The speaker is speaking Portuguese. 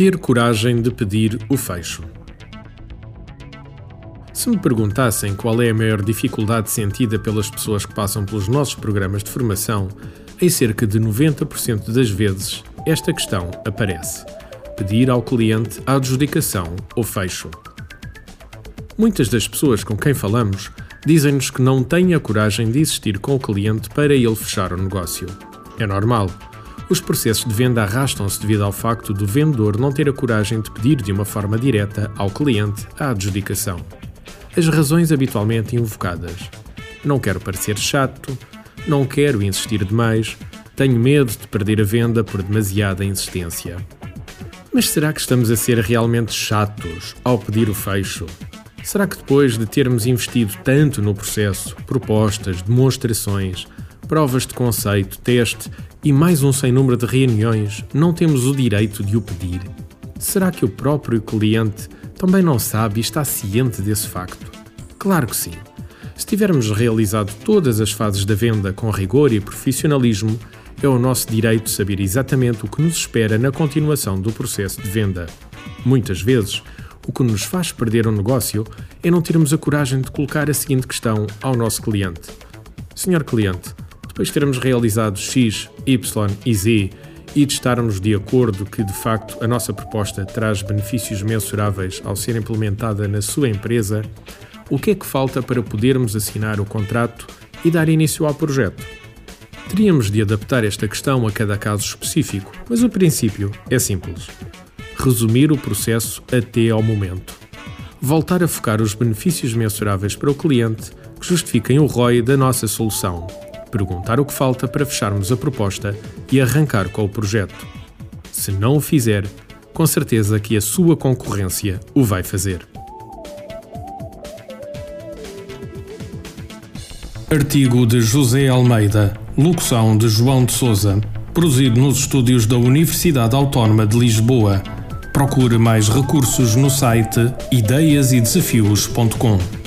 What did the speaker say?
Ter coragem de pedir o fecho. Se me perguntassem qual é a maior dificuldade sentida pelas pessoas que passam pelos nossos programas de formação, em cerca de 90% das vezes esta questão aparece: pedir ao cliente a adjudicação ou fecho. Muitas das pessoas com quem falamos dizem-nos que não têm a coragem de existir com o cliente para ele fechar o negócio. É normal os processos de venda arrastam-se devido ao facto do vendedor não ter a coragem de pedir de uma forma direta ao cliente a adjudicação. As razões habitualmente invocadas: não quero parecer chato, não quero insistir demais, tenho medo de perder a venda por demasiada insistência. Mas será que estamos a ser realmente chatos ao pedir o fecho? Será que depois de termos investido tanto no processo, propostas, demonstrações, provas de conceito, teste e mais um sem número de reuniões, não temos o direito de o pedir? Será que o próprio cliente também não sabe e está ciente desse facto? Claro que sim. Se tivermos realizado todas as fases da venda com rigor e profissionalismo, é o nosso direito saber exatamente o que nos espera na continuação do processo de venda. Muitas vezes, o que nos faz perder um negócio é não termos a coragem de colocar a seguinte questão ao nosso cliente: Senhor cliente, depois de termos realizado X, Y e Z e de estarmos de acordo que de facto a nossa proposta traz benefícios mensuráveis ao ser implementada na sua empresa, o que é que falta para podermos assinar o contrato e dar início ao projeto? Teríamos de adaptar esta questão a cada caso específico, mas o princípio é simples. Resumir o processo até ao momento. Voltar a focar os benefícios mensuráveis para o cliente que justifiquem o ROI da nossa solução perguntar o que falta para fecharmos a proposta e arrancar com o projeto. Se não o fizer, com certeza que a sua concorrência o vai fazer. Artigo de José Almeida, locução de João de Souza, produzido nos estúdios da Universidade Autónoma de Lisboa. Procure mais recursos no site ideiasedesafios.com.